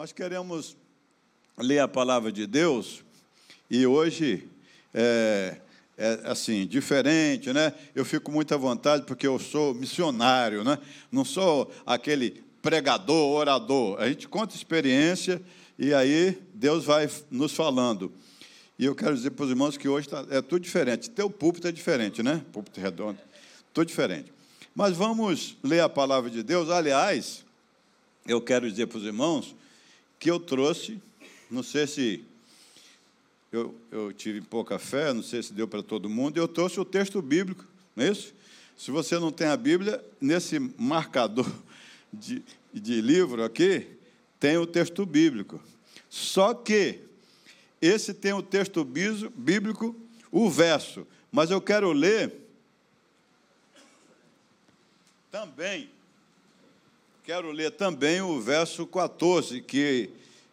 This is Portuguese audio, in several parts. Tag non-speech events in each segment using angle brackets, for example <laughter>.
Nós queremos ler a palavra de Deus e hoje é, é assim, diferente, né? Eu fico muito à vontade porque eu sou missionário, né? Não sou aquele pregador, orador. A gente conta experiência e aí Deus vai nos falando. E eu quero dizer para os irmãos que hoje tá, é tudo diferente. Teu púlpito é diferente, né? Púlpito redondo, tudo diferente. Mas vamos ler a palavra de Deus. Aliás, eu quero dizer para os irmãos que eu trouxe, não sei se eu, eu tive pouca fé, não sei se deu para todo mundo, eu trouxe o texto bíblico, não é isso? Se você não tem a Bíblia, nesse marcador <laughs> de, de livro aqui, tem o texto bíblico. Só que esse tem o texto bíblico, o verso. Mas eu quero ler também, quero ler também o verso 14, que,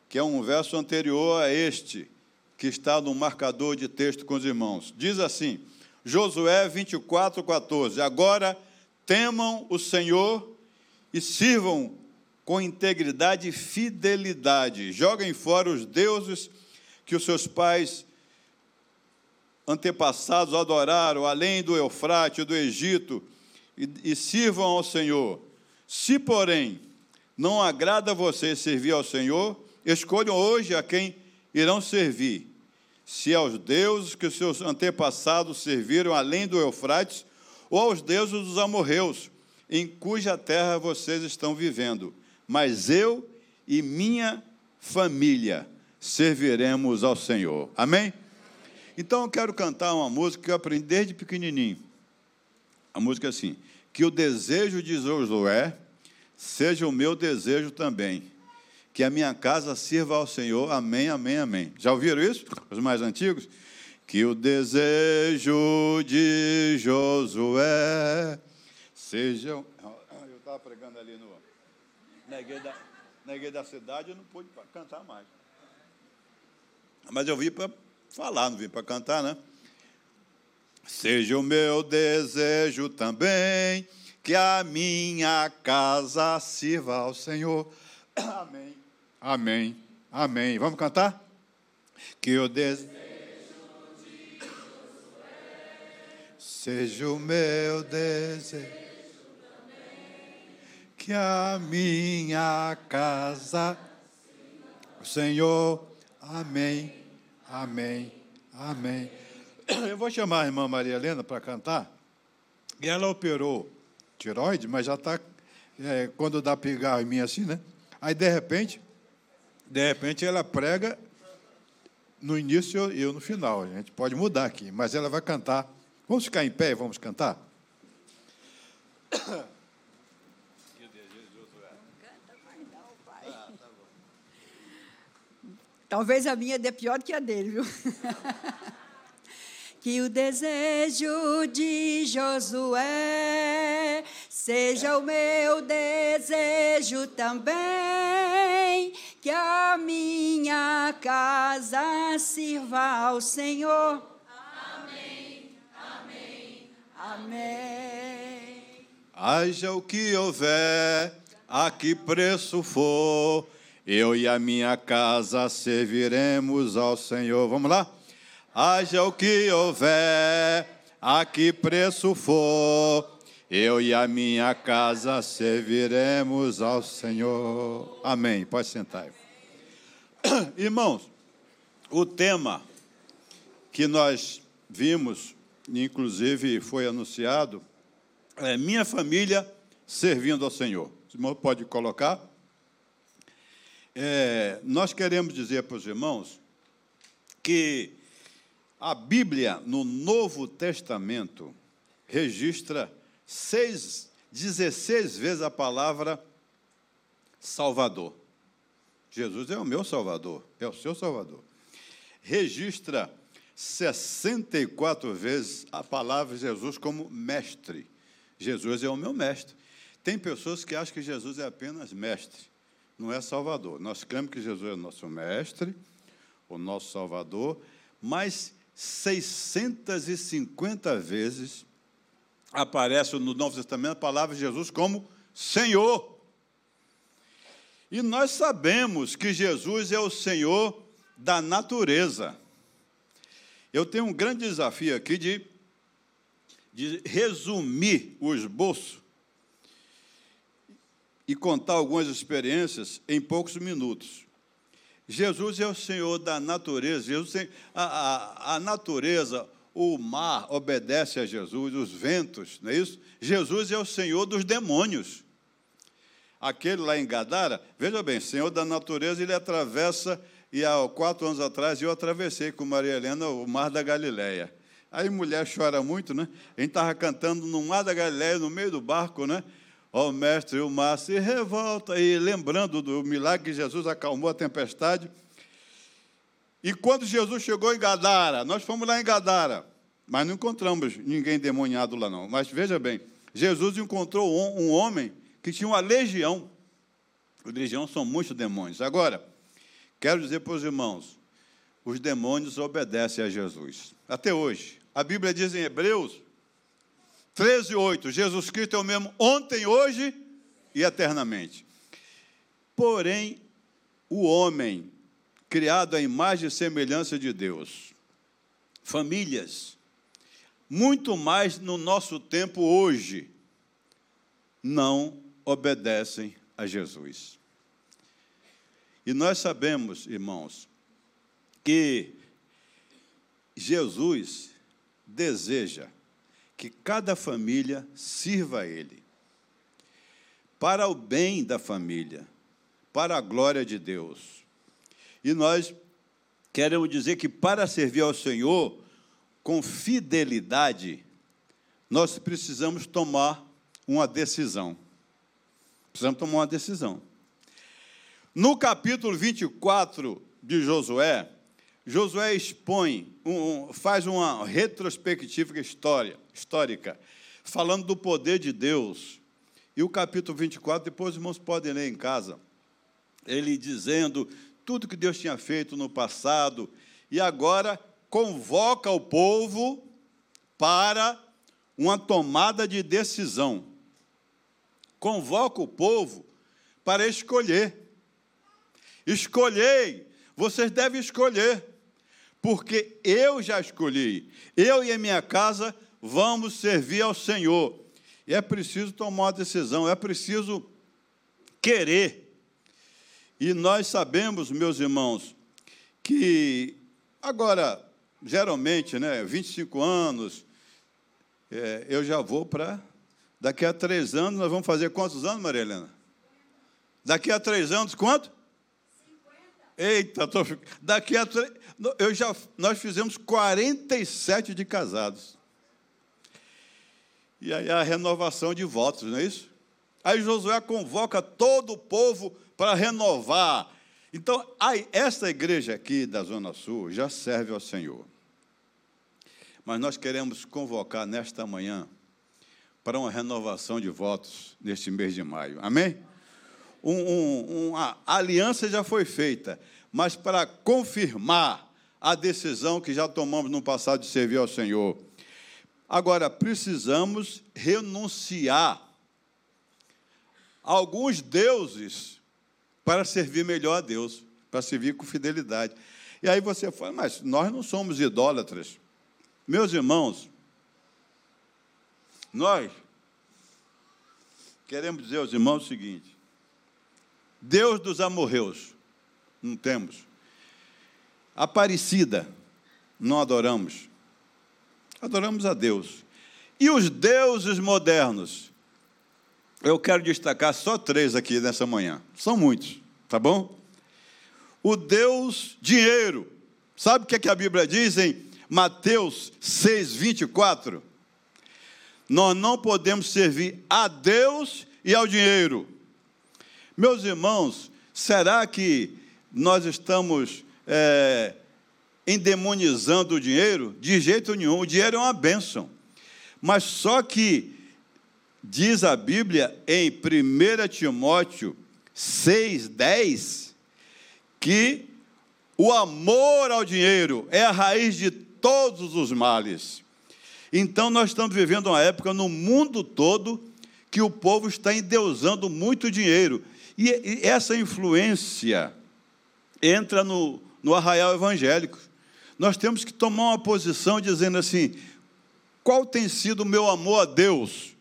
que é um verso anterior a este, que está no marcador de texto com os irmãos. Diz assim, Josué 24, 14: Agora temam o Senhor e sirvam com integridade e fidelidade. Joguem fora os deuses que os seus pais antepassados adoraram, além do Eufrate, do Egito, e, e sirvam ao Senhor. Se, porém, não agrada a vocês servir ao Senhor, escolham hoje a quem irão servir. Se aos deuses que seus antepassados serviram além do Eufrates, ou aos deuses dos amorreus, em cuja terra vocês estão vivendo. Mas eu e minha família serviremos ao Senhor. Amém? Então eu quero cantar uma música que eu aprendi desde pequenininho. A música é assim: Que o desejo de Josué seja o meu desejo também. Que a minha casa sirva ao Senhor. Amém, amém, amém. Já ouviram isso? Os mais antigos? Que o desejo de Josué seja. Eu estava pregando ali no. Igreja, da, na da cidade, eu não pude cantar mais. Mas eu vim para falar, não vim para cantar, né? <coughs> Seja o meu desejo também que a minha casa sirva ao Senhor. Amém. Amém. Amém. Vamos cantar? Que o desejo de seja o meu desejo que a minha casa, Senhor, amém, amém, amém. Eu vou chamar a irmã Maria Helena para cantar. E ela operou tiroide, mas já está, é, quando dá pigarro em mim assim, né? Aí, de repente, de repente ela prega no início e eu no final. A gente pode mudar aqui, mas ela vai cantar. Vamos ficar em pé e vamos cantar? Talvez a minha dê pior que a dele, viu? <laughs> que o desejo de Josué seja o meu desejo também, que a minha casa sirva ao Senhor. Amém, amém, amém. Haja o que houver, a que preço for eu e a minha casa serviremos ao Senhor. Vamos lá? Haja o que houver, a que preço for, eu e a minha casa serviremos ao Senhor. Amém. Pode sentar. <clears throat> Irmãos, o tema que nós vimos, inclusive foi anunciado, é minha família servindo ao Senhor. Irmão pode colocar? É, nós queremos dizer para os irmãos que a Bíblia, no Novo Testamento, registra seis, 16 vezes a palavra Salvador. Jesus é o meu Salvador, é o seu Salvador. Registra 64 vezes a palavra Jesus como mestre. Jesus é o meu mestre. Tem pessoas que acham que Jesus é apenas mestre não é Salvador. Nós cremos que Jesus é o nosso mestre, o nosso Salvador, mas 650 vezes aparece no Novo Testamento a palavra de Jesus como Senhor. E nós sabemos que Jesus é o Senhor da natureza. Eu tenho um grande desafio aqui de, de resumir o esboço e contar algumas experiências em poucos minutos. Jesus é o Senhor da natureza. Jesus tem, a, a, a natureza, o mar obedece a Jesus, os ventos, não é isso? Jesus é o Senhor dos demônios. Aquele lá em Gadara, veja bem, Senhor da natureza, ele atravessa, e há quatro anos atrás eu atravessei com Maria Helena o mar da Galileia. Aí mulher chora muito, né? A gente estava cantando no mar da Galileia, no meio do barco, né? Ó oh, mestre, o mar se revolta, e lembrando do milagre que Jesus acalmou a tempestade. E quando Jesus chegou em Gadara, nós fomos lá em Gadara, mas não encontramos ninguém demoniado lá não. Mas veja bem, Jesus encontrou um, homem que tinha uma legião. Legião são muitos demônios. Agora, quero dizer para os irmãos, os demônios obedecem a Jesus. Até hoje. A Bíblia diz em Hebreus 13, 8, Jesus Cristo é o mesmo ontem, hoje e eternamente. Porém, o homem, criado à imagem e semelhança de Deus, famílias, muito mais no nosso tempo hoje, não obedecem a Jesus. E nós sabemos, irmãos, que Jesus deseja que cada família sirva a Ele, para o bem da família, para a glória de Deus. E nós queremos dizer que para servir ao Senhor com fidelidade, nós precisamos tomar uma decisão. Precisamos tomar uma decisão. No capítulo 24 de Josué, Josué expõe, um, faz uma retrospectiva história, histórica, falando do poder de Deus. E o capítulo 24, depois os irmãos podem ler em casa, ele dizendo tudo que Deus tinha feito no passado, e agora convoca o povo para uma tomada de decisão convoca o povo para escolher. Escolhei, vocês devem escolher, porque eu já escolhi. Eu e a minha casa vamos servir ao Senhor. E é preciso tomar uma decisão, é preciso querer. E nós sabemos, meus irmãos, que agora, geralmente, né, 25 anos, é, eu já vou para Daqui a três anos, nós vamos fazer quantos anos, Maria Helena? Daqui a três anos, quanto? 50. Eita, tô... daqui a três. Eu já... Nós fizemos 47 de casados. E aí a renovação de votos, não é isso? Aí Josué convoca todo o povo para renovar. Então, aí, essa igreja aqui da Zona Sul já serve ao Senhor. Mas nós queremos convocar nesta manhã para uma renovação de votos neste mês de maio. Amém? Um, um, uma aliança já foi feita, mas para confirmar a decisão que já tomamos no passado de servir ao Senhor. Agora, precisamos renunciar a alguns deuses para servir melhor a Deus, para servir com fidelidade. E aí você fala, mas nós não somos idólatras. Meus irmãos, nós queremos dizer aos irmãos o seguinte: Deus dos amorreus, não temos. Aparecida, não adoramos. Adoramos a Deus. E os deuses modernos? Eu quero destacar só três aqui nessa manhã. São muitos, tá bom? O Deus dinheiro. Sabe o que, é que a Bíblia diz em Mateus 6, 24? Nós não podemos servir a Deus e ao dinheiro. Meus irmãos, será que nós estamos é, endemonizando o dinheiro? De jeito nenhum. O dinheiro é uma bênção. Mas só que diz a Bíblia em 1 Timóteo 6,10 que o amor ao dinheiro é a raiz de todos os males. Então, nós estamos vivendo uma época no mundo todo que o povo está endeusando muito dinheiro. E essa influência entra no, no arraial evangélico. Nós temos que tomar uma posição dizendo assim: qual tem sido o meu amor a Deus?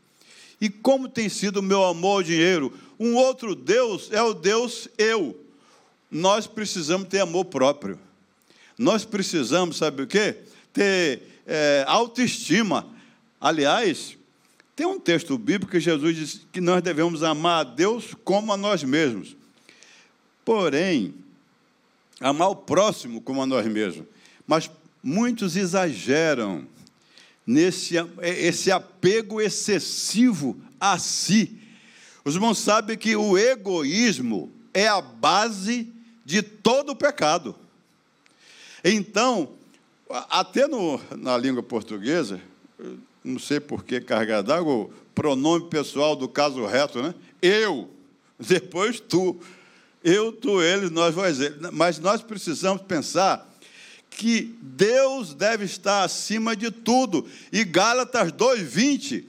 E como tem sido o meu amor ao dinheiro? Um outro Deus é o Deus eu. Nós precisamos ter amor próprio. Nós precisamos, sabe o quê? Ter é, autoestima. Aliás, tem um texto bíblico que Jesus diz que nós devemos amar a Deus como a nós mesmos. Porém, amar o próximo como a nós mesmos. Mas muitos exageram nesse esse apego excessivo a si. Os irmãos sabem que o egoísmo é a base de todo o pecado. Então, até no, na língua portuguesa, não sei por que carregar d'água, o pronome pessoal do caso reto, né? Eu, depois tu. Eu, tu, eles, nós, vós, Mas nós precisamos pensar que Deus deve estar acima de tudo. E Gálatas 2,20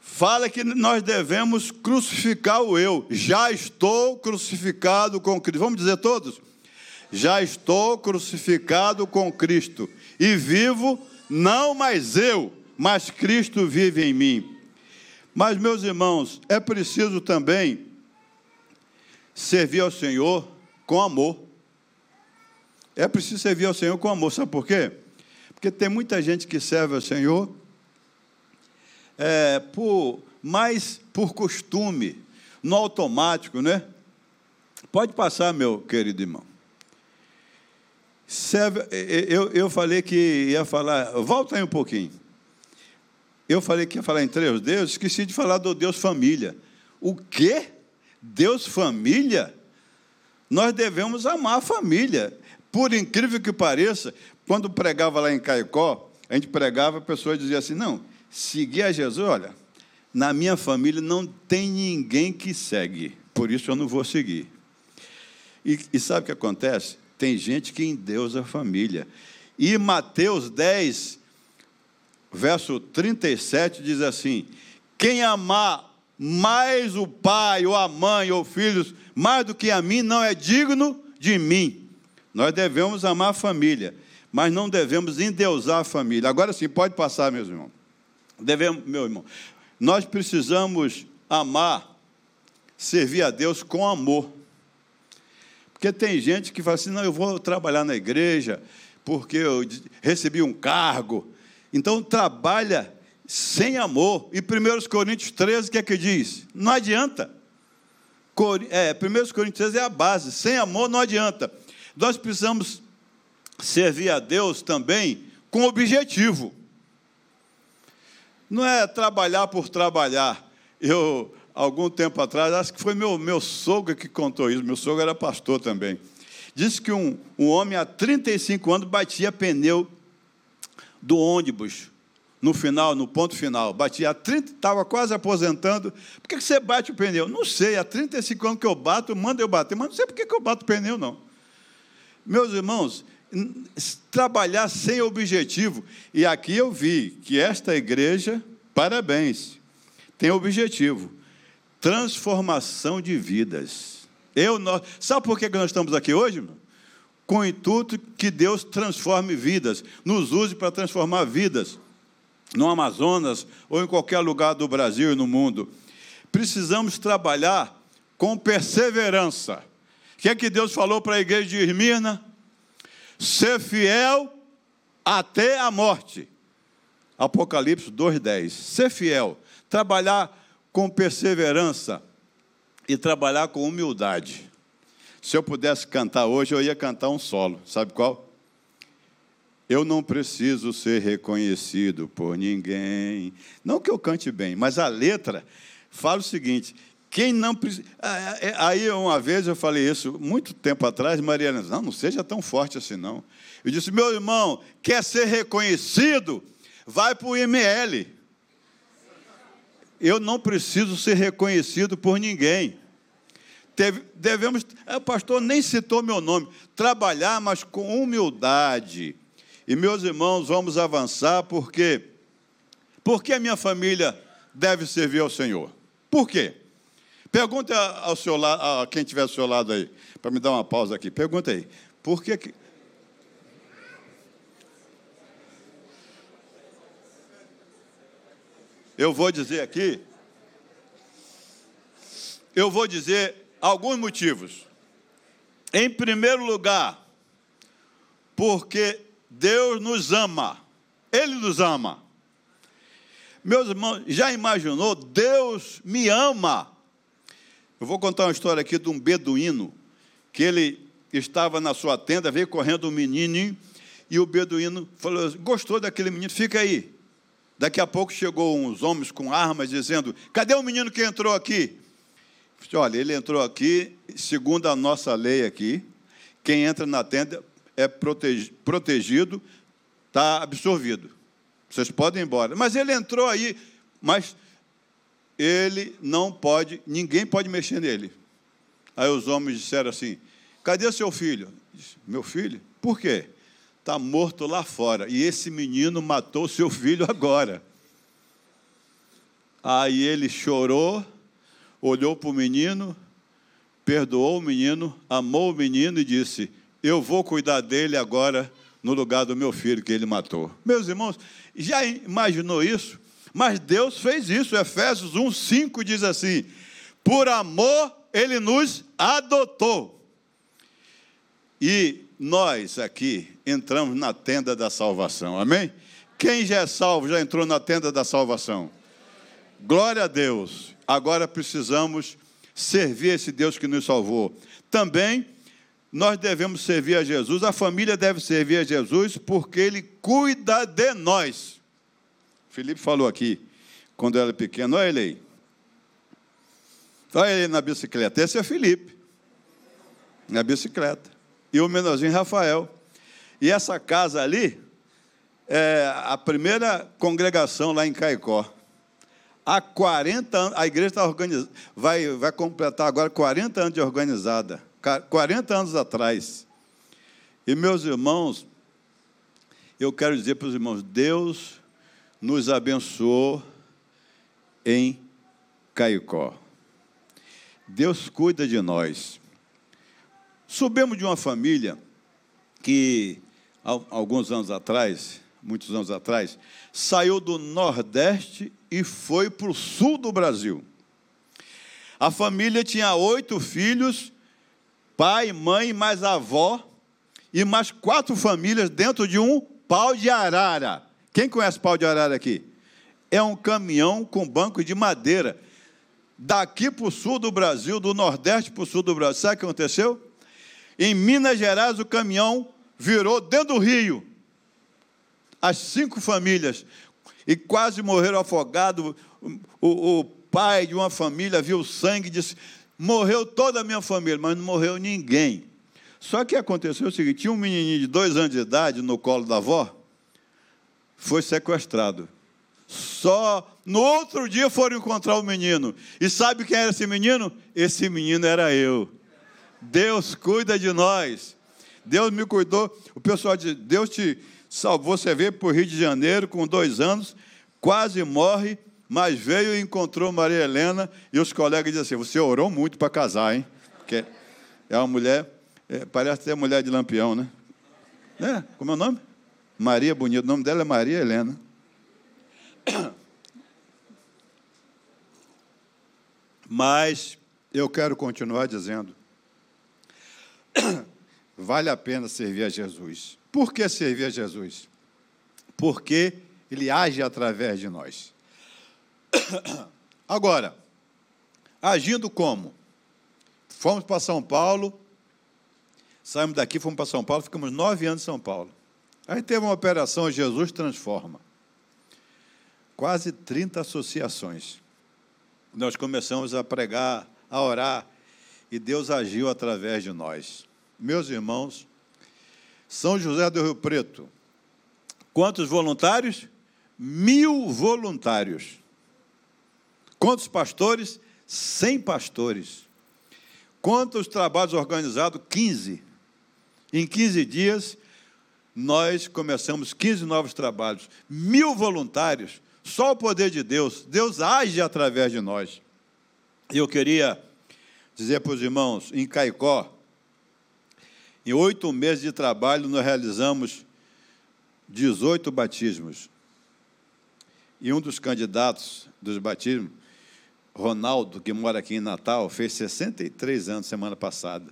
fala que nós devemos crucificar o eu. Já estou crucificado com Cristo. Vamos dizer todos? Já estou crucificado com Cristo. E vivo, não mais eu, mas Cristo vive em mim. Mas, meus irmãos, é preciso também servir ao Senhor com amor. É preciso servir ao Senhor com amor. Sabe por quê? Porque tem muita gente que serve ao Senhor é, por, mais por costume, no automático, né? Pode passar, meu querido irmão. Serve, eu, eu falei que ia falar, volta aí um pouquinho. Eu falei que ia falar em três deuses, esqueci de falar do Deus família. O quê? Deus família? Nós devemos amar a família. Por incrível que pareça, quando pregava lá em Caicó, a gente pregava, a pessoa dizia assim: não, seguir a Jesus, olha, na minha família não tem ninguém que segue, por isso eu não vou seguir. E, e sabe o que acontece? Tem gente que endeusa a família. E Mateus 10, verso 37 diz assim: Quem amar mais o pai, ou a mãe, ou filhos, mais do que a mim, não é digno de mim. Nós devemos amar a família, mas não devemos endeusar a família. Agora sim, pode passar, meus irmãos. Devemos, meu irmão, nós precisamos amar, servir a Deus com amor. Porque tem gente que fala assim: não, eu vou trabalhar na igreja porque eu recebi um cargo. Então, trabalha sem amor. E 1 Coríntios 13, o que é que diz? Não adianta. É, 1 Coríntios 13 é a base. Sem amor não adianta. Nós precisamos servir a Deus também com objetivo. Não é trabalhar por trabalhar. Eu, algum tempo atrás, acho que foi meu, meu sogro que contou isso, meu sogro era pastor também. Disse que um, um homem há 35 anos batia pneu do ônibus no final, no ponto final. Batia há 30, estava quase aposentando. Por que você bate o pneu? Não sei, há 35 anos que eu bato, manda eu bater, mas não sei por que eu bato o pneu, não. Meus irmãos, trabalhar sem objetivo. E aqui eu vi que esta igreja, parabéns, tem objetivo: transformação de vidas. Eu, nós, sabe por que nós estamos aqui hoje? Irmão? Com o intuito que Deus transforme vidas, nos use para transformar vidas, no Amazonas ou em qualquer lugar do Brasil e no mundo. Precisamos trabalhar com perseverança o que é que Deus falou para a igreja de Irmina? Ser fiel até a morte. Apocalipse 2,10. Ser fiel, trabalhar com perseverança e trabalhar com humildade. Se eu pudesse cantar hoje, eu ia cantar um solo. Sabe qual? Eu não preciso ser reconhecido por ninguém. Não que eu cante bem, mas a letra fala o seguinte: quem não precisa. É, é, aí, uma vez eu falei isso, muito tempo atrás, Mariana disse: Não, não seja tão forte assim, não. Eu disse: Meu irmão, quer ser reconhecido? Vai para o IML. Eu não preciso ser reconhecido por ninguém. Devemos. O pastor nem citou meu nome. Trabalhar, mas com humildade. E, meus irmãos, vamos avançar, porque. Por que a minha família deve servir ao Senhor? Por quê? Pergunta ao seu lado, a quem estiver ao seu lado aí, para me dar uma pausa aqui. Pergunta aí. Por que, que Eu vou dizer aqui, eu vou dizer alguns motivos. Em primeiro lugar, porque Deus nos ama. Ele nos ama. Meus irmãos, já imaginou? Deus me ama. Eu vou contar uma história aqui de um beduíno, que ele estava na sua tenda, veio correndo um menininho, e o beduíno falou: gostou daquele menino, fica aí. Daqui a pouco chegou uns homens com armas dizendo: cadê o menino que entrou aqui? Olha, ele entrou aqui, segundo a nossa lei aqui, quem entra na tenda é protegido, está absorvido. Vocês podem ir embora. Mas ele entrou aí, mas ele não pode, ninguém pode mexer nele. Aí os homens disseram assim: cadê seu filho? Meu filho? Por quê? Está morto lá fora. E esse menino matou seu filho agora. Aí ele chorou, olhou para o menino, perdoou o menino, amou o menino e disse: Eu vou cuidar dele agora no lugar do meu filho que ele matou. Meus irmãos, já imaginou isso? Mas Deus fez isso. Efésios 1, 5 diz assim: Por amor ele nos adotou. E nós aqui entramos na tenda da salvação. Amém? Quem já é salvo já entrou na tenda da salvação. Glória a Deus. Agora precisamos servir esse Deus que nos salvou. Também nós devemos servir a Jesus, a família deve servir a Jesus porque ele cuida de nós. Felipe falou aqui, quando era pequeno, olha ele aí. Olha ele na bicicleta. Esse é Felipe, na bicicleta. E o menorzinho Rafael. E essa casa ali é a primeira congregação lá em Caicó. Há 40 anos, a igreja está organizada, vai, vai completar agora 40 anos de organizada. 40 anos atrás. E meus irmãos, eu quero dizer para os irmãos, Deus nos abençoou em Caicó. Deus cuida de nós. Subimos de uma família que, alguns anos atrás, muitos anos atrás, saiu do Nordeste e foi para o sul do Brasil. A família tinha oito filhos pai, mãe, mais avó e mais quatro famílias dentro de um pau de arara. Quem conhece pau de arara aqui? É um caminhão com banco de madeira. Daqui para o sul do Brasil, do Nordeste para o sul do Brasil. Sabe o que aconteceu? Em Minas Gerais, o caminhão virou dentro do rio. As cinco famílias. E quase morreram afogados. O, o pai de uma família viu sangue e disse: Morreu toda a minha família, mas não morreu ninguém. Só que aconteceu o seguinte: tinha um menininho de dois anos de idade no colo da avó, foi sequestrado. Só no outro dia foram encontrar o menino. E sabe quem era esse menino? Esse menino era eu. Deus cuida de nós. Deus me cuidou. O pessoal diz: Deus te salvou. Você veio para o Rio de Janeiro com dois anos, quase morre mas veio e encontrou Maria Helena e os colegas dizem assim: Você orou muito para casar, hein? Porque é uma mulher, é, parece ser mulher de lampião, né? É, como é o nome? Maria Bonita. O nome dela é Maria Helena. Mas eu quero continuar dizendo: <coughs> vale a pena servir a Jesus. Por que servir a Jesus? Porque ele age através de nós. <coughs> Agora, agindo como? Fomos para São Paulo, saímos daqui, fomos para São Paulo, ficamos nove anos em São Paulo. Aí teve uma operação Jesus Transforma. Quase 30 associações. Nós começamos a pregar, a orar, e Deus agiu através de nós. Meus irmãos, São José do Rio Preto, quantos voluntários? Mil voluntários. Quantos pastores? 100 pastores. Quantos trabalhos organizados? 15. Em 15 dias, nós começamos 15 novos trabalhos. Mil voluntários. Só o poder de Deus. Deus age através de nós. Eu queria dizer para os irmãos, em Caicó, em oito meses de trabalho, nós realizamos 18 batismos. E um dos candidatos dos batismos, Ronaldo, que mora aqui em Natal, fez 63 anos semana passada.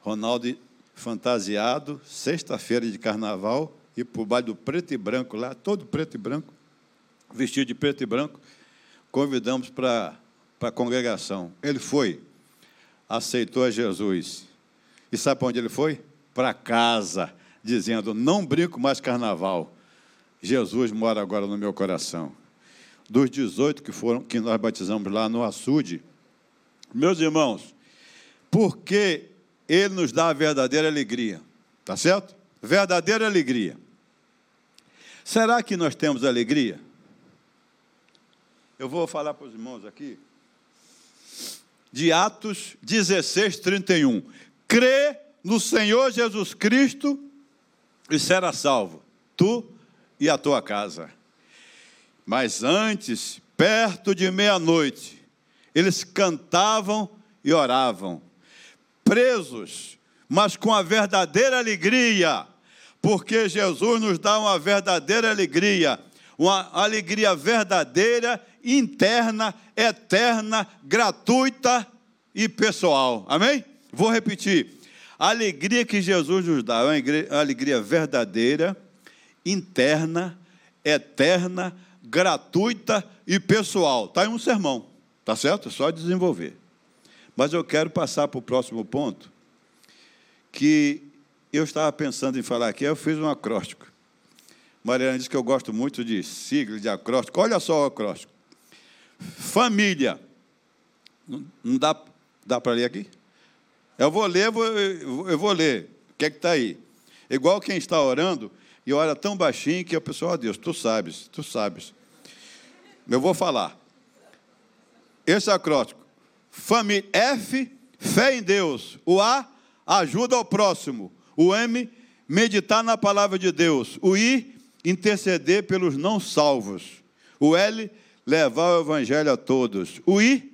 Ronaldo fantasiado, sexta-feira de carnaval, e por baixo do preto e branco lá, todo preto e branco, vestido de preto e branco, convidamos para a congregação. Ele foi, aceitou a Jesus. E sabe para onde ele foi? Para casa, dizendo: Não brinco mais carnaval. Jesus mora agora no meu coração. Dos 18 que foram que nós batizamos lá no açude, meus irmãos, porque ele nos dá a verdadeira alegria, tá certo? Verdadeira alegria. Será que nós temos alegria? Eu vou falar para os irmãos aqui de Atos 16, 31. Crê no Senhor Jesus Cristo e será salvo, tu e a tua casa. Mas antes, perto de meia-noite, eles cantavam e oravam, presos, mas com a verdadeira alegria, porque Jesus nos dá uma verdadeira alegria, uma alegria verdadeira, interna, eterna, gratuita e pessoal. Amém? Vou repetir. A alegria que Jesus nos dá é uma alegria verdadeira, interna, eterna, gratuita e pessoal. Está em um sermão, tá certo? É só desenvolver. Mas eu quero passar para o próximo ponto, que eu estava pensando em falar aqui, eu fiz um acróstico. Mariana disse que eu gosto muito de sigla, de acróstico. Olha só o acróstico. Família. Não dá, dá para ler aqui? Eu vou ler, eu vou, eu vou ler. O que é que está aí? Igual quem está orando e ora tão baixinho que a pessoa, ó oh, Deus, tu sabes, tu sabes. Eu vou falar. Esse acróstico. Família. F, fé em Deus. O A, ajuda ao próximo. O M, meditar na palavra de Deus. O I, interceder pelos não salvos. O L, levar o evangelho a todos. O I,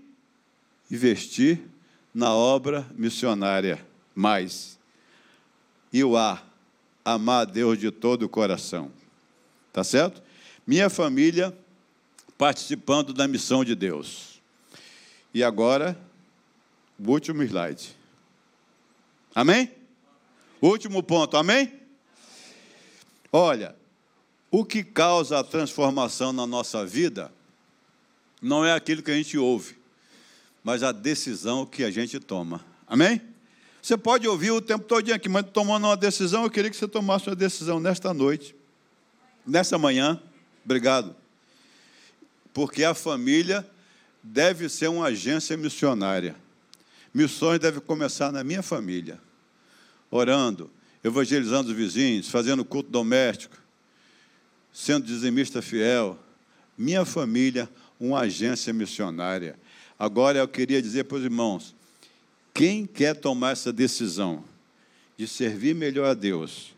investir na obra missionária. Mais. E o A, amar a Deus de todo o coração. Tá certo? Minha família participando da missão de Deus. E agora, o último slide. Amém? Último ponto, amém? Olha, o que causa a transformação na nossa vida não é aquilo que a gente ouve, mas a decisão que a gente toma. Amém? Você pode ouvir o tempo todo aqui, mas tomando uma decisão, eu queria que você tomasse uma decisão nesta noite, nessa manhã. Obrigado. Porque a família deve ser uma agência missionária. Missões devem começar na minha família, orando, evangelizando os vizinhos, fazendo culto doméstico, sendo dizimista fiel. Minha família, uma agência missionária. Agora eu queria dizer para os irmãos: quem quer tomar essa decisão de servir melhor a Deus,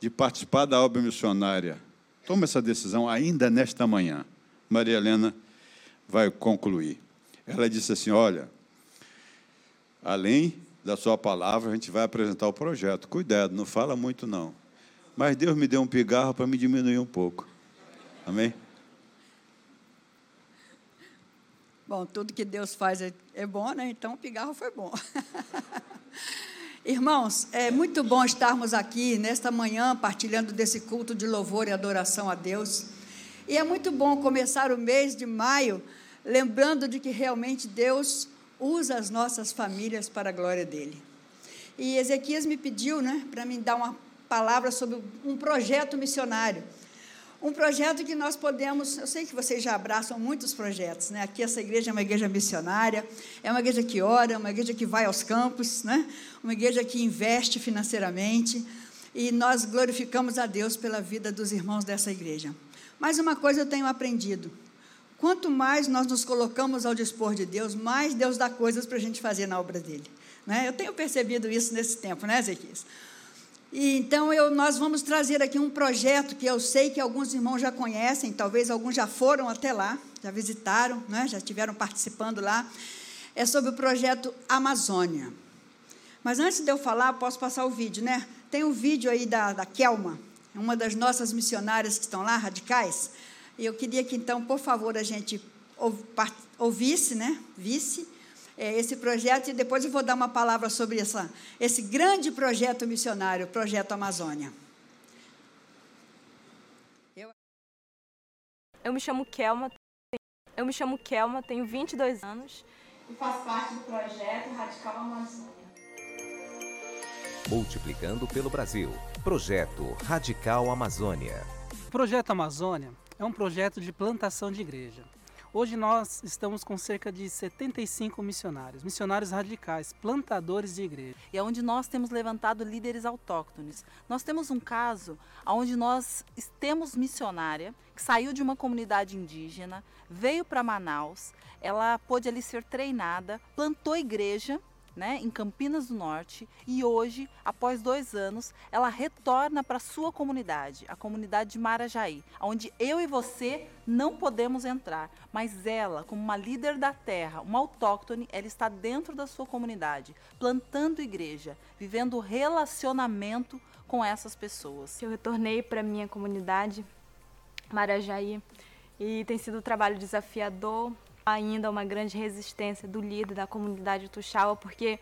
de participar da obra missionária, toma essa decisão ainda nesta manhã. Maria Helena vai concluir. Ela disse assim: Olha, além da sua palavra, a gente vai apresentar o projeto. Cuidado, não fala muito não. Mas Deus me deu um pigarro para me diminuir um pouco. Amém? Bom, tudo que Deus faz é, é bom, né? Então o pigarro foi bom. <laughs> Irmãos, é muito bom estarmos aqui nesta manhã partilhando desse culto de louvor e adoração a Deus. E é muito bom começar o mês de maio lembrando de que realmente Deus usa as nossas famílias para a glória dele. E Ezequias me pediu, né, para me dar uma palavra sobre um projeto missionário. Um projeto que nós podemos, eu sei que vocês já abraçam muitos projetos, né? Aqui essa igreja é uma igreja missionária, é uma igreja que ora, é uma igreja que vai aos campos, né? Uma igreja que investe financeiramente, e nós glorificamos a Deus pela vida dos irmãos dessa igreja. Mas uma coisa eu tenho aprendido: quanto mais nós nos colocamos ao dispor de Deus, mais Deus dá coisas para a gente fazer na obra dele. Né? Eu tenho percebido isso nesse tempo, né, Ezequias? E, então, eu, nós vamos trazer aqui um projeto que eu sei que alguns irmãos já conhecem, talvez alguns já foram até lá, já visitaram, né, já estiveram participando lá. é sobre o projeto Amazônia. Mas antes de eu falar, posso passar o vídeo, né? Tem um vídeo aí da, da Kelma, uma das nossas missionárias que estão lá, radicais. E eu queria que, então, por favor, a gente ouvisse, né? Visse é, esse projeto e depois eu vou dar uma palavra sobre essa, esse grande projeto missionário, Projeto Amazônia. Eu, eu me chamo Kelma, eu me chamo Kelma, tenho 22 anos e faço parte do projeto Radical Amazônia. Multiplicando pelo Brasil. Projeto Radical Amazônia. O Projeto Amazônia é um projeto de plantação de igreja. Hoje nós estamos com cerca de 75 missionários, missionários radicais, plantadores de igreja. E é onde nós temos levantado líderes autóctones. Nós temos um caso onde nós temos missionária que saiu de uma comunidade indígena, veio para Manaus, ela pôde ali ser treinada, plantou igreja né, em Campinas do Norte, e hoje, após dois anos, ela retorna para sua comunidade, a comunidade de Marajaí, onde eu e você não podemos entrar, mas ela, como uma líder da terra, uma autóctone, ela está dentro da sua comunidade, plantando igreja, vivendo relacionamento com essas pessoas. Eu retornei para minha comunidade, Marajaí, e tem sido um trabalho desafiador, ainda uma grande resistência do líder da comunidade Tuxaua, porque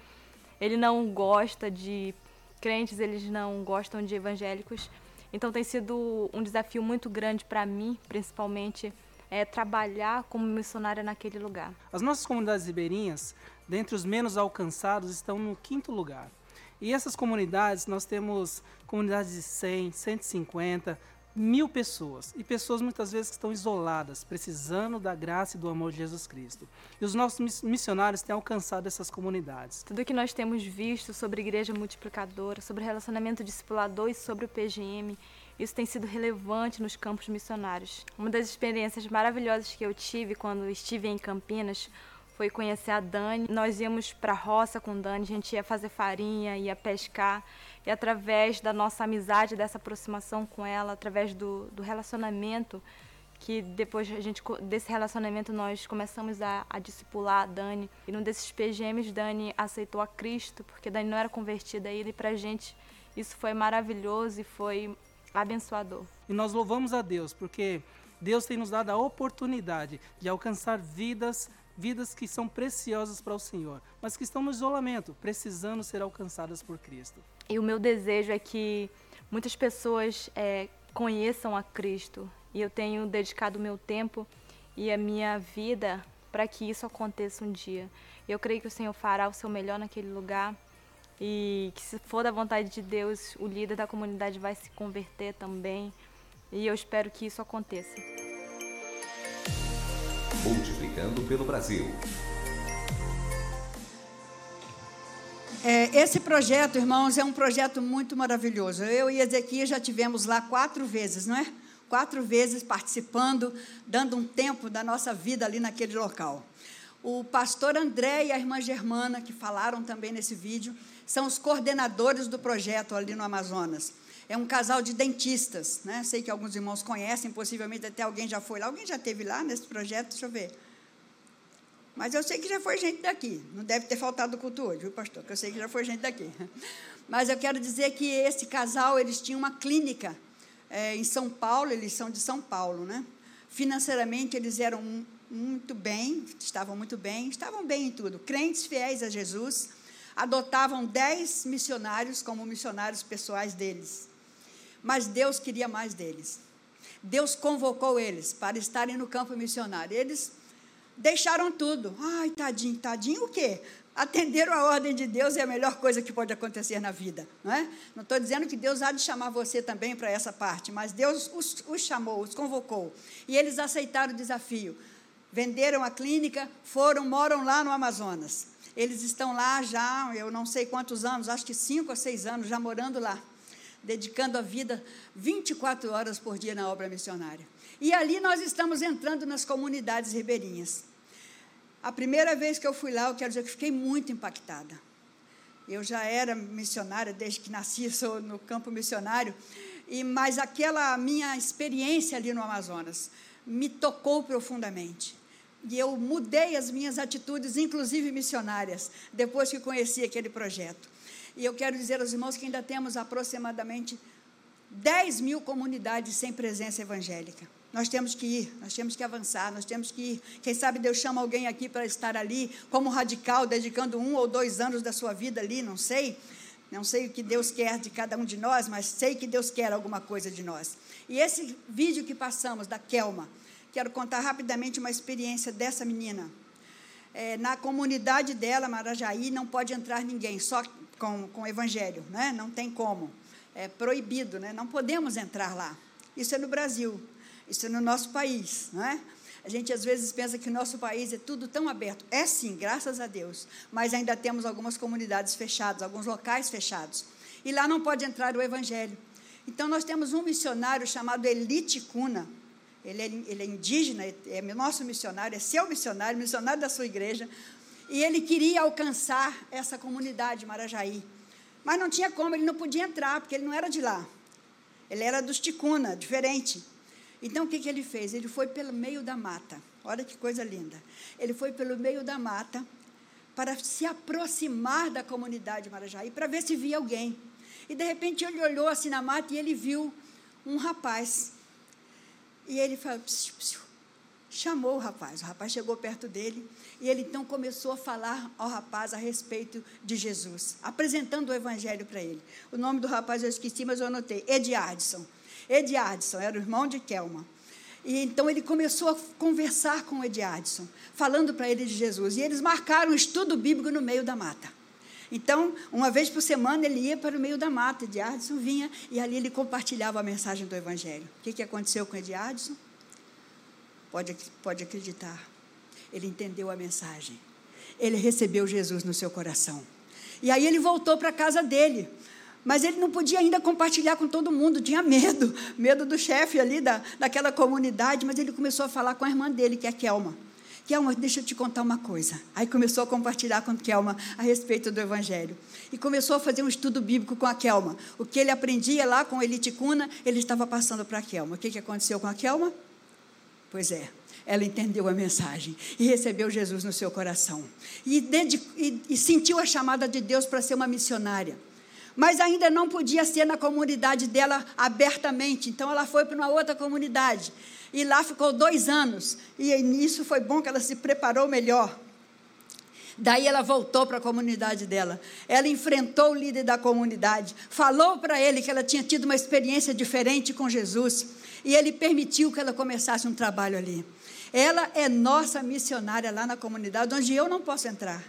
ele não gosta de crentes, eles não gostam de evangélicos. Então tem sido um desafio muito grande para mim, principalmente, é, trabalhar como missionária naquele lugar. As nossas comunidades ribeirinhas, dentre os menos alcançados, estão no quinto lugar. E essas comunidades, nós temos comunidades de 100, 150, mil pessoas e pessoas muitas vezes que estão isoladas, precisando da graça e do amor de Jesus Cristo. E os nossos missionários têm alcançado essas comunidades. Tudo que nós temos visto sobre igreja multiplicadora, sobre relacionamento discipulador e sobre o PGM, isso tem sido relevante nos campos missionários. Uma das experiências maravilhosas que eu tive quando estive em Campinas foi conhecer a Dani. Nós íamos para a roça com Dani, a gente ia fazer farinha, ia pescar. E através da nossa amizade, dessa aproximação com ela, através do, do relacionamento, que depois a gente desse relacionamento nós começamos a, a discipular a Dani. E num desses PGMs, Dani aceitou a Cristo, porque Dani não era convertida ainda. E para a gente isso foi maravilhoso e foi abençoador. E nós louvamos a Deus, porque Deus tem nos dado a oportunidade de alcançar vidas vidas que são preciosas para o Senhor, mas que estão no isolamento, precisando ser alcançadas por Cristo. E o meu desejo é que muitas pessoas é, conheçam a Cristo. E eu tenho dedicado o meu tempo e a minha vida para que isso aconteça um dia. Eu creio que o Senhor fará o seu melhor naquele lugar e que se for da vontade de Deus, o líder da comunidade vai se converter também. E eu espero que isso aconteça. Multiplicando pelo Brasil. É, esse projeto, irmãos, é um projeto muito maravilhoso. Eu e Ezequiel já tivemos lá quatro vezes, não é? Quatro vezes participando, dando um tempo da nossa vida ali naquele local. O pastor André e a irmã Germana, que falaram também nesse vídeo, são os coordenadores do projeto ali no Amazonas. É um casal de dentistas, né? Sei que alguns irmãos conhecem, possivelmente até alguém já foi lá. Alguém já teve lá nesse projeto? Deixa eu ver. Mas eu sei que já foi gente daqui. Não deve ter faltado culto hoje, viu, pastor? Que eu sei que já foi gente daqui. <laughs> Mas eu quero dizer que esse casal, eles tinham uma clínica é, em São Paulo, eles são de São Paulo, né? Financeiramente, eles eram muito bem, estavam muito bem, estavam bem em tudo. Crentes fiéis a Jesus, adotavam dez missionários como missionários pessoais deles. Mas Deus queria mais deles. Deus convocou eles para estarem no campo missionário. Eles deixaram tudo. Ai, tadinho, tadinho o quê? Atenderam a ordem de Deus é a melhor coisa que pode acontecer na vida. Não é? Não estou dizendo que Deus há de chamar você também para essa parte, mas Deus os, os chamou, os convocou. E eles aceitaram o desafio. Venderam a clínica, foram, moram lá no Amazonas. Eles estão lá já, eu não sei quantos anos, acho que cinco ou seis anos, já morando lá, dedicando a vida 24 horas por dia na obra missionária. E ali nós estamos entrando nas comunidades ribeirinhas. A primeira vez que eu fui lá, eu quero dizer que fiquei muito impactada. Eu já era missionária desde que nasci, <laughs> sou no campo missionário, e mas aquela minha experiência ali no Amazonas me tocou profundamente. E eu mudei as minhas atitudes, inclusive missionárias, depois que conheci aquele projeto. E eu quero dizer aos irmãos que ainda temos aproximadamente 10 mil comunidades sem presença evangélica. Nós temos que ir, nós temos que avançar, nós temos que ir. Quem sabe Deus chama alguém aqui para estar ali, como radical, dedicando um ou dois anos da sua vida ali, não sei. Não sei o que Deus quer de cada um de nós, mas sei que Deus quer alguma coisa de nós. E esse vídeo que passamos da Kelma, quero contar rapidamente uma experiência dessa menina. É, na comunidade dela, Marajaí, não pode entrar ninguém, só com, com o evangelho, né? não tem como. É proibido, né? não podemos entrar lá. Isso é no Brasil. Isso é no nosso país, não é? A gente às vezes pensa que o nosso país é tudo tão aberto. É sim, graças a Deus. Mas ainda temos algumas comunidades fechadas, alguns locais fechados. E lá não pode entrar o evangelho. Então nós temos um missionário chamado Elite Cuna. Ele é, ele é indígena, é nosso missionário, é seu missionário, missionário da sua igreja. E ele queria alcançar essa comunidade Marajaí. Mas não tinha como, ele não podia entrar, porque ele não era de lá. Ele era dos Ticuna, diferente. Então, o que, que ele fez? Ele foi pelo meio da mata. Olha que coisa linda. Ele foi pelo meio da mata para se aproximar da comunidade Marajaí, para ver se via alguém. E, de repente, ele olhou assim na mata e ele viu um rapaz. E ele falou, psiu, psiu, chamou o rapaz. O rapaz chegou perto dele e ele então começou a falar ao rapaz a respeito de Jesus, apresentando o evangelho para ele. O nome do rapaz eu esqueci, mas eu anotei: Ediardson. Ediardson, era o irmão de Kelma. E então ele começou a conversar com o Ediardson, falando para ele de Jesus. E eles marcaram um estudo bíblico no meio da mata. Então, uma vez por semana ele ia para o meio da mata, Ediardson vinha e ali ele compartilhava a mensagem do Evangelho. O que, que aconteceu com Ediardson? Pode, pode acreditar, ele entendeu a mensagem. Ele recebeu Jesus no seu coração. E aí ele voltou para a casa dele. Mas ele não podia ainda compartilhar com todo mundo, tinha medo, <laughs> medo do chefe ali da, daquela comunidade, mas ele começou a falar com a irmã dele, que é a Kelma. Kelma, deixa eu te contar uma coisa. Aí começou a compartilhar com a Kelma a respeito do Evangelho. E começou a fazer um estudo bíblico com a Kelma. O que ele aprendia lá com Eliticuna, ele estava passando para a Kelma. O que, que aconteceu com a Kelma? Pois é, ela entendeu a mensagem e recebeu Jesus no seu coração. E, e, e sentiu a chamada de Deus para ser uma missionária mas ainda não podia ser na comunidade dela abertamente. Então ela foi para uma outra comunidade e lá ficou dois anos. E nisso foi bom que ela se preparou melhor. Daí ela voltou para a comunidade dela. Ela enfrentou o líder da comunidade, falou para ele que ela tinha tido uma experiência diferente com Jesus e ele permitiu que ela começasse um trabalho ali. Ela é nossa missionária lá na comunidade, onde eu não posso entrar,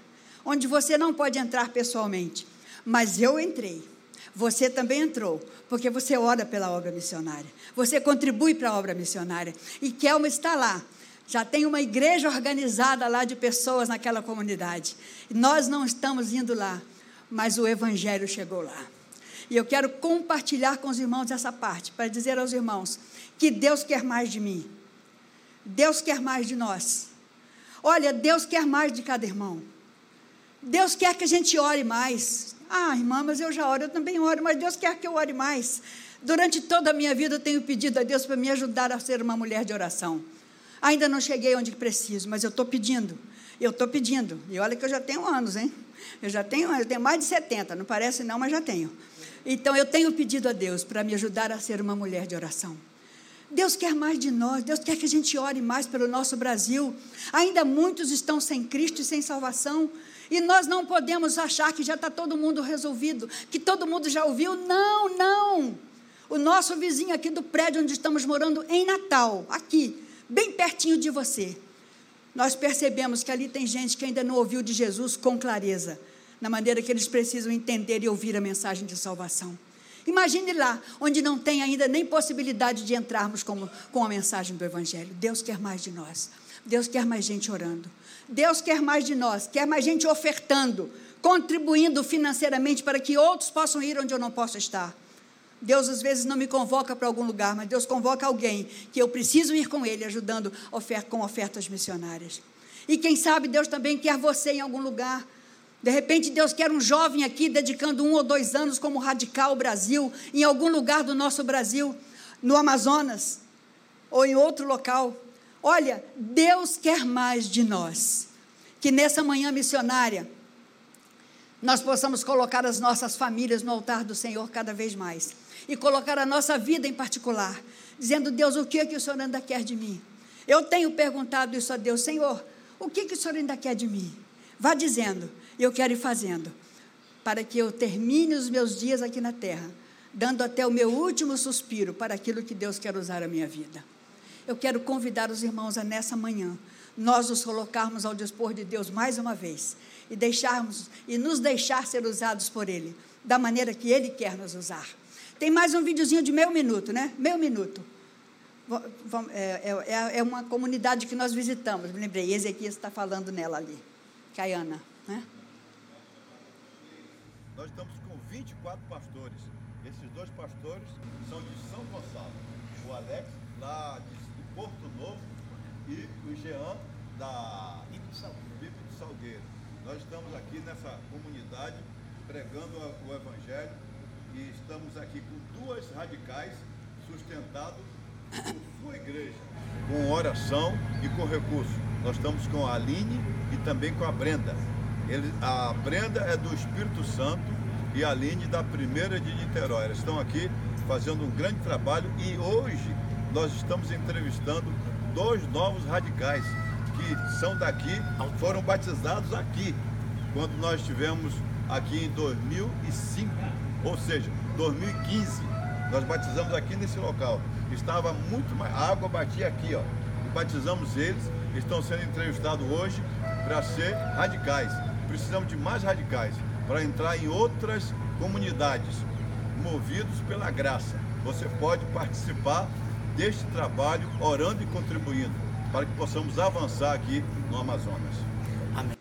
onde você não pode entrar pessoalmente. Mas eu entrei. Você também entrou, porque você ora pela obra missionária. Você contribui para a obra missionária. E Kelma está lá. Já tem uma igreja organizada lá de pessoas naquela comunidade. Nós não estamos indo lá, mas o evangelho chegou lá. E eu quero compartilhar com os irmãos essa parte, para dizer aos irmãos que Deus quer mais de mim. Deus quer mais de nós. Olha, Deus quer mais de cada irmão. Deus quer que a gente ore mais. Ah, irmã, mas eu já oro, eu também oro, mas Deus quer que eu ore mais. Durante toda a minha vida eu tenho pedido a Deus para me ajudar a ser uma mulher de oração. Ainda não cheguei onde preciso, mas eu estou pedindo. Eu estou pedindo. E olha que eu já tenho anos, hein? Eu já tenho, eu tenho mais de 70, não parece não, mas já tenho. Então eu tenho pedido a Deus para me ajudar a ser uma mulher de oração. Deus quer mais de nós, Deus quer que a gente ore mais pelo nosso Brasil. Ainda muitos estão sem Cristo e sem salvação. E nós não podemos achar que já está todo mundo resolvido, que todo mundo já ouviu. Não, não. O nosso vizinho aqui do prédio onde estamos morando em Natal, aqui, bem pertinho de você, nós percebemos que ali tem gente que ainda não ouviu de Jesus com clareza, na maneira que eles precisam entender e ouvir a mensagem de salvação. Imagine lá, onde não tem ainda nem possibilidade de entrarmos com, com a mensagem do Evangelho. Deus quer mais de nós. Deus quer mais gente orando. Deus quer mais de nós, quer mais gente ofertando, contribuindo financeiramente para que outros possam ir onde eu não posso estar. Deus às vezes não me convoca para algum lugar, mas Deus convoca alguém que eu preciso ir com ele, ajudando com ofertas missionárias. E quem sabe Deus também quer você em algum lugar. De repente Deus quer um jovem aqui dedicando um ou dois anos como radical Brasil, em algum lugar do nosso Brasil, no Amazonas ou em outro local Olha, Deus quer mais de nós. Que nessa manhã missionária, nós possamos colocar as nossas famílias no altar do Senhor cada vez mais. E colocar a nossa vida em particular, dizendo: Deus, o que, é que o Senhor ainda quer de mim? Eu tenho perguntado isso a Deus, Senhor, o que, que o Senhor ainda quer de mim? Vá dizendo, eu quero ir fazendo, para que eu termine os meus dias aqui na terra, dando até o meu último suspiro para aquilo que Deus quer usar a minha vida. Eu quero convidar os irmãos a nessa manhã, nós nos colocarmos ao dispor de Deus mais uma vez e deixarmos e nos deixar ser usados por Ele, da maneira que Ele quer nos usar. Tem mais um videozinho de meio minuto, né? Meio minuto. É, é, é, uma comunidade que nós visitamos, lembrei, Ezequias está falando nela ali, Caiana. Né? Nós estamos com 24 pastores. Esses dois pastores são de São Gonçalo. O Alex, lá de Porto Novo, e o Jean, da Bíblia do Salgueiro. Nós estamos aqui nessa comunidade pregando o Evangelho e estamos aqui com duas radicais sustentados por sua igreja, com oração e com recurso. Nós estamos com a Aline e também com a Brenda. Ele, a Brenda é do Espírito Santo e a Aline da Primeira de Niterói. Elas estão aqui fazendo um grande trabalho e hoje nós estamos entrevistando dois novos radicais que são daqui, foram batizados aqui, quando nós estivemos aqui em 2005, ou seja, 2015. Nós batizamos aqui nesse local estava muito mais. A água batia aqui, ó. E batizamos eles, estão sendo entrevistados hoje para ser radicais. Precisamos de mais radicais para entrar em outras comunidades, movidos pela graça. Você pode participar deste trabalho orando e contribuindo para que possamos avançar aqui no Amazonas. Amém.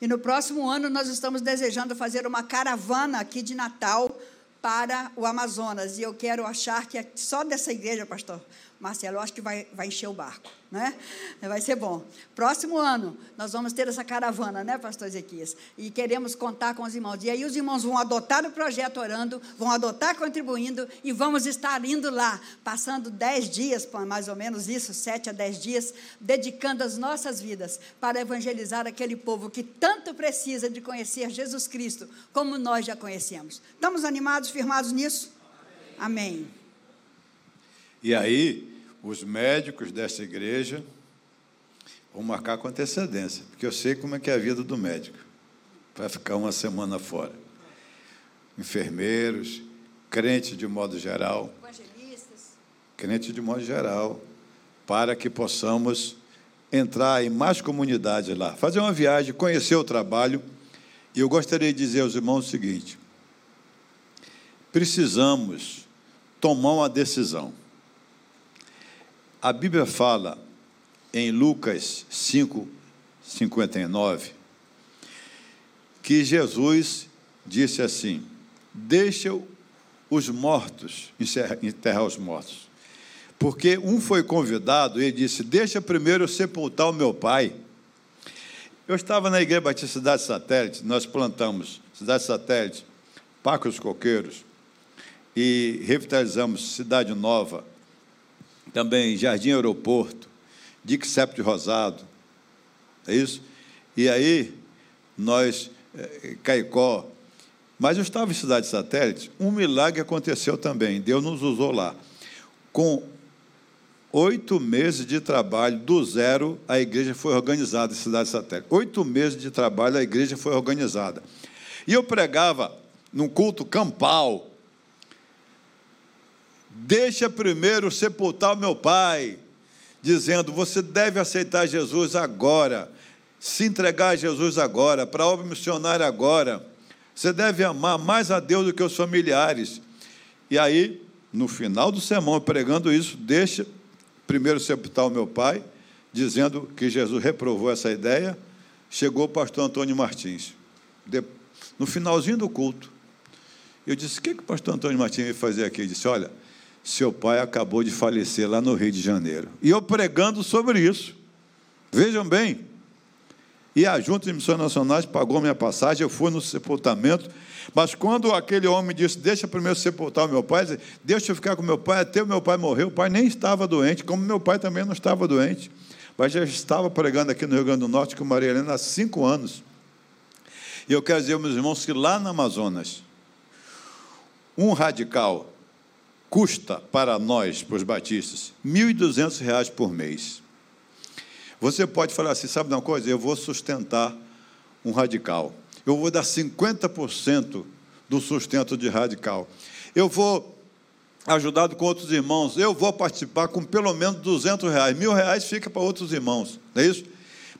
E no próximo ano nós estamos desejando fazer uma caravana aqui de Natal para o Amazonas. E eu quero achar que é só dessa igreja, pastor Marcelo, eu acho que vai, vai encher o barco né? Vai ser bom. Próximo ano, nós vamos ter essa caravana, né, pastor Ezequias? E queremos contar com os irmãos. E aí os irmãos vão adotar o projeto orando, vão adotar contribuindo e vamos estar indo lá, passando dez dias, mais ou menos isso, sete a dez dias, dedicando as nossas vidas para evangelizar aquele povo que tanto precisa de conhecer Jesus Cristo, como nós já conhecemos. Estamos animados, firmados nisso? Amém. E aí, os médicos dessa igreja vão marcar com antecedência, porque eu sei como é que é a vida do médico. Vai ficar uma semana fora. Enfermeiros, crentes de modo geral. Evangelistas. Crentes de modo geral, para que possamos entrar em mais comunidades lá, fazer uma viagem, conhecer o trabalho. E eu gostaria de dizer aos irmãos o seguinte: precisamos tomar uma decisão. A Bíblia fala em Lucas 5, 59, que Jesus disse assim: Deixa os mortos, enterrar os mortos. Porque um foi convidado e ele disse: Deixa primeiro sepultar o meu pai. Eu estava na Igreja Batista Cidade Satélite, nós plantamos Cidade Satélite, Pacos Coqueiros e revitalizamos Cidade Nova também Jardim Aeroporto, Dick Rosado, é isso? E aí, nós, é, Caicó, mas eu estava em Cidade Satélite, um milagre aconteceu também, Deus nos usou lá. Com oito meses de trabalho, do zero, a igreja foi organizada em Cidade Satélite. Oito meses de trabalho, a igreja foi organizada. E eu pregava num culto campal, Deixa primeiro sepultar o meu pai, dizendo: você deve aceitar Jesus agora, se entregar a Jesus agora, para a obra missionária agora. Você deve amar mais a Deus do que os familiares. E aí, no final do sermão, pregando isso, deixa primeiro sepultar o meu pai, dizendo que Jesus reprovou essa ideia. Chegou o pastor Antônio Martins. No finalzinho do culto, eu disse: O que, que o pastor Antônio Martins veio fazer aqui? Ele disse: Olha seu pai acabou de falecer lá no Rio de Janeiro. E eu pregando sobre isso. Vejam bem, E a Junta de Missões Nacionais pagou minha passagem, eu fui no sepultamento. Mas quando aquele homem disse, deixa primeiro sepultar o meu pai, disse, deixa eu ficar com meu pai, até o meu pai morrer, o pai nem estava doente, como meu pai também não estava doente. Mas já estava pregando aqui no Rio Grande do Norte com Maria Helena há cinco anos. E eu quero dizer, meus irmãos, que lá no Amazonas, um radical custa para nós, para os batistas, R$ 1.200 por mês. Você pode falar assim, sabe uma coisa? Eu vou sustentar um radical. Eu vou dar 50% do sustento de radical. Eu vou, ajudado com outros irmãos, eu vou participar com pelo menos 200 reais. Mil reais fica para outros irmãos, não é isso?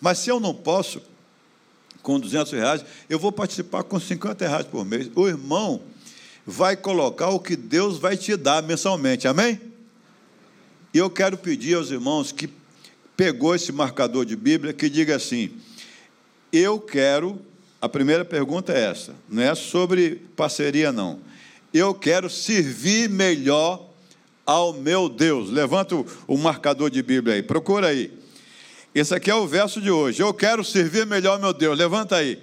Mas se eu não posso, com 200 reais, eu vou participar com 50 reais por mês. O irmão vai colocar o que Deus vai te dar mensalmente, amém? E eu quero pedir aos irmãos que pegou esse marcador de Bíblia que diga assim: Eu quero. A primeira pergunta é essa, não é sobre parceria, não. Eu quero servir melhor ao meu Deus. Levanta o, marcador de Bíblia aí, procura aí. Esse aqui é o verso de hoje. Eu quero servir melhor ao meu Deus. Levanta aí.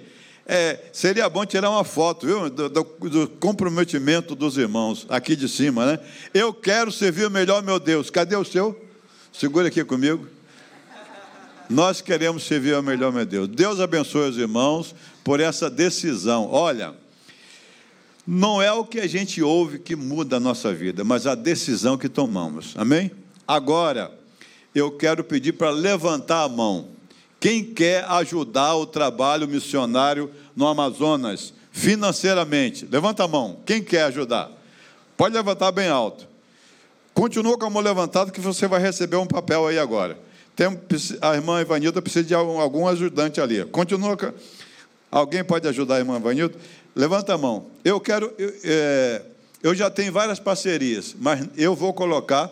É, seria bom tirar uma foto, viu? Do, do, do, comprometimento dos irmãos, aqui de cima, né? Eu quero servir melhor, meu Deus. Cadê o seu? Segura aqui comigo. Nós queremos servir ao melhor, meu Deus. Deus abençoe os irmãos por essa decisão. Olha, não é o que a gente ouve que muda a nossa vida, mas a decisão que tomamos. Amém? Agora, eu quero pedir para levantar a mão. Quem quer ajudar o trabalho missionário no Amazonas financeiramente? Levanta a mão. Quem quer ajudar? Pode levantar bem alto. Continua com a mão levantada que você vai receber um papel aí agora. Tem, a irmã Ivanilda precisa de algum, algum ajudante ali. Continua. Alguém pode ajudar a irmã Ivanilda? Levanta a mão. Eu quero. Eu, é, eu já tenho várias parcerias, mas eu vou colocar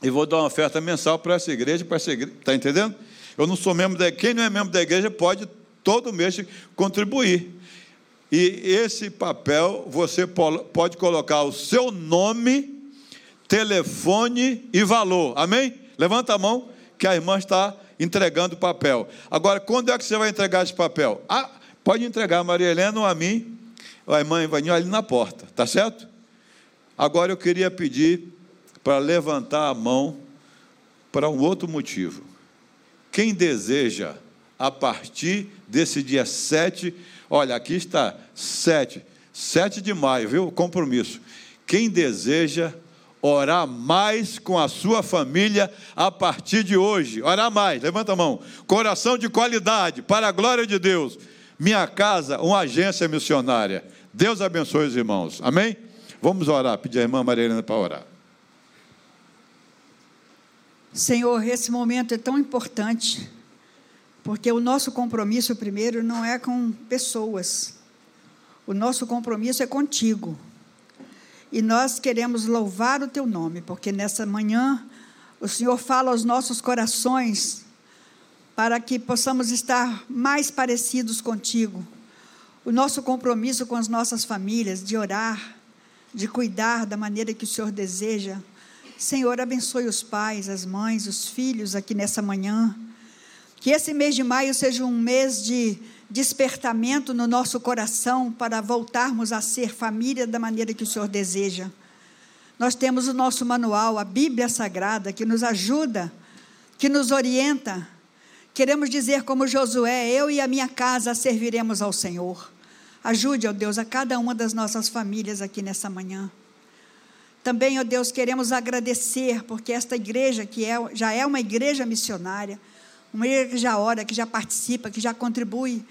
e vou dar uma oferta mensal para essa igreja, para essa igreja. Está entendendo? Eu não sou membro da Quem não é membro da igreja pode todo mês contribuir. E esse papel você pode colocar o seu nome, telefone e valor. Amém? Levanta a mão que a irmã está entregando o papel. Agora, quando é que você vai entregar esse papel? Ah, pode entregar a Maria Helena ou a mim, ou a irmã Ivaninho ali na porta, tá certo? Agora eu queria pedir para levantar a mão para um outro motivo. Quem deseja, a partir desse dia 7, olha, aqui está, 7, 7 de maio, viu? Compromisso. Quem deseja orar mais com a sua família a partir de hoje. Orar mais, levanta a mão. Coração de qualidade, para a glória de Deus. Minha casa, uma agência missionária. Deus abençoe os irmãos. Amém? Vamos orar, pedir a irmã Maria para orar. Senhor, esse momento é tão importante, porque o nosso compromisso primeiro não é com pessoas. O nosso compromisso é contigo. E nós queremos louvar o teu nome, porque nessa manhã o Senhor fala aos nossos corações para que possamos estar mais parecidos contigo. O nosso compromisso com as nossas famílias, de orar, de cuidar da maneira que o Senhor deseja. Senhor, abençoe os pais, as mães, os filhos aqui nessa manhã. Que esse mês de maio seja um mês de despertamento no nosso coração para voltarmos a ser família da maneira que o Senhor deseja. Nós temos o nosso manual, a Bíblia Sagrada, que nos ajuda, que nos orienta. Queremos dizer, como Josué, eu e a minha casa serviremos ao Senhor. Ajude, ó Deus, a cada uma das nossas famílias aqui nessa manhã. Também, ó Deus, queremos agradecer, porque esta igreja, que é, já é uma igreja missionária, uma igreja que já ora, que já participa, que já contribui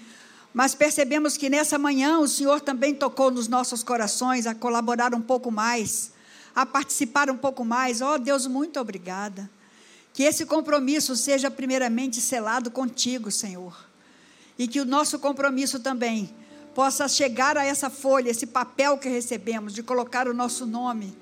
mas percebemos que nessa manhã o Senhor também tocou nos nossos corações a colaborar um pouco mais, a participar um pouco mais. Oh, Deus, muito obrigada. Que esse compromisso seja primeiramente selado contigo, Senhor. E que o nosso compromisso também possa chegar a essa folha, esse papel que recebemos, de colocar o nosso nome,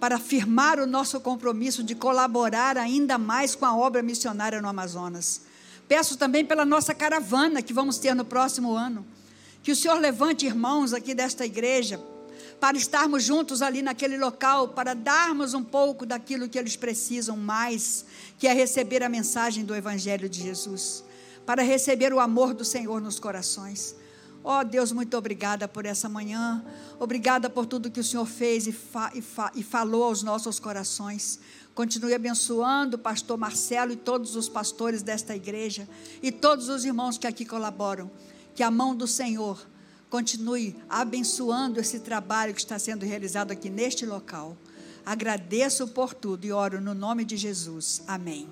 para afirmar o nosso compromisso de colaborar ainda mais com a obra missionária no Amazonas. Peço também pela nossa caravana que vamos ter no próximo ano. Que o Senhor levante irmãos aqui desta igreja para estarmos juntos ali naquele local, para darmos um pouco daquilo que eles precisam mais, que é receber a mensagem do Evangelho de Jesus. para receber o amor do Senhor nos corações. Ó oh, Deus, muito obrigada por essa manhã. Obrigada por tudo que o Senhor fez e, fa e, fa e falou aos nossos corações. Continue abençoando o pastor Marcelo e todos os pastores desta igreja e todos os irmãos que aqui colaboram. Que a mão do Senhor continue abençoando esse trabalho que está sendo realizado aqui neste local. Agradeço por tudo e oro no nome de Jesus. Amém.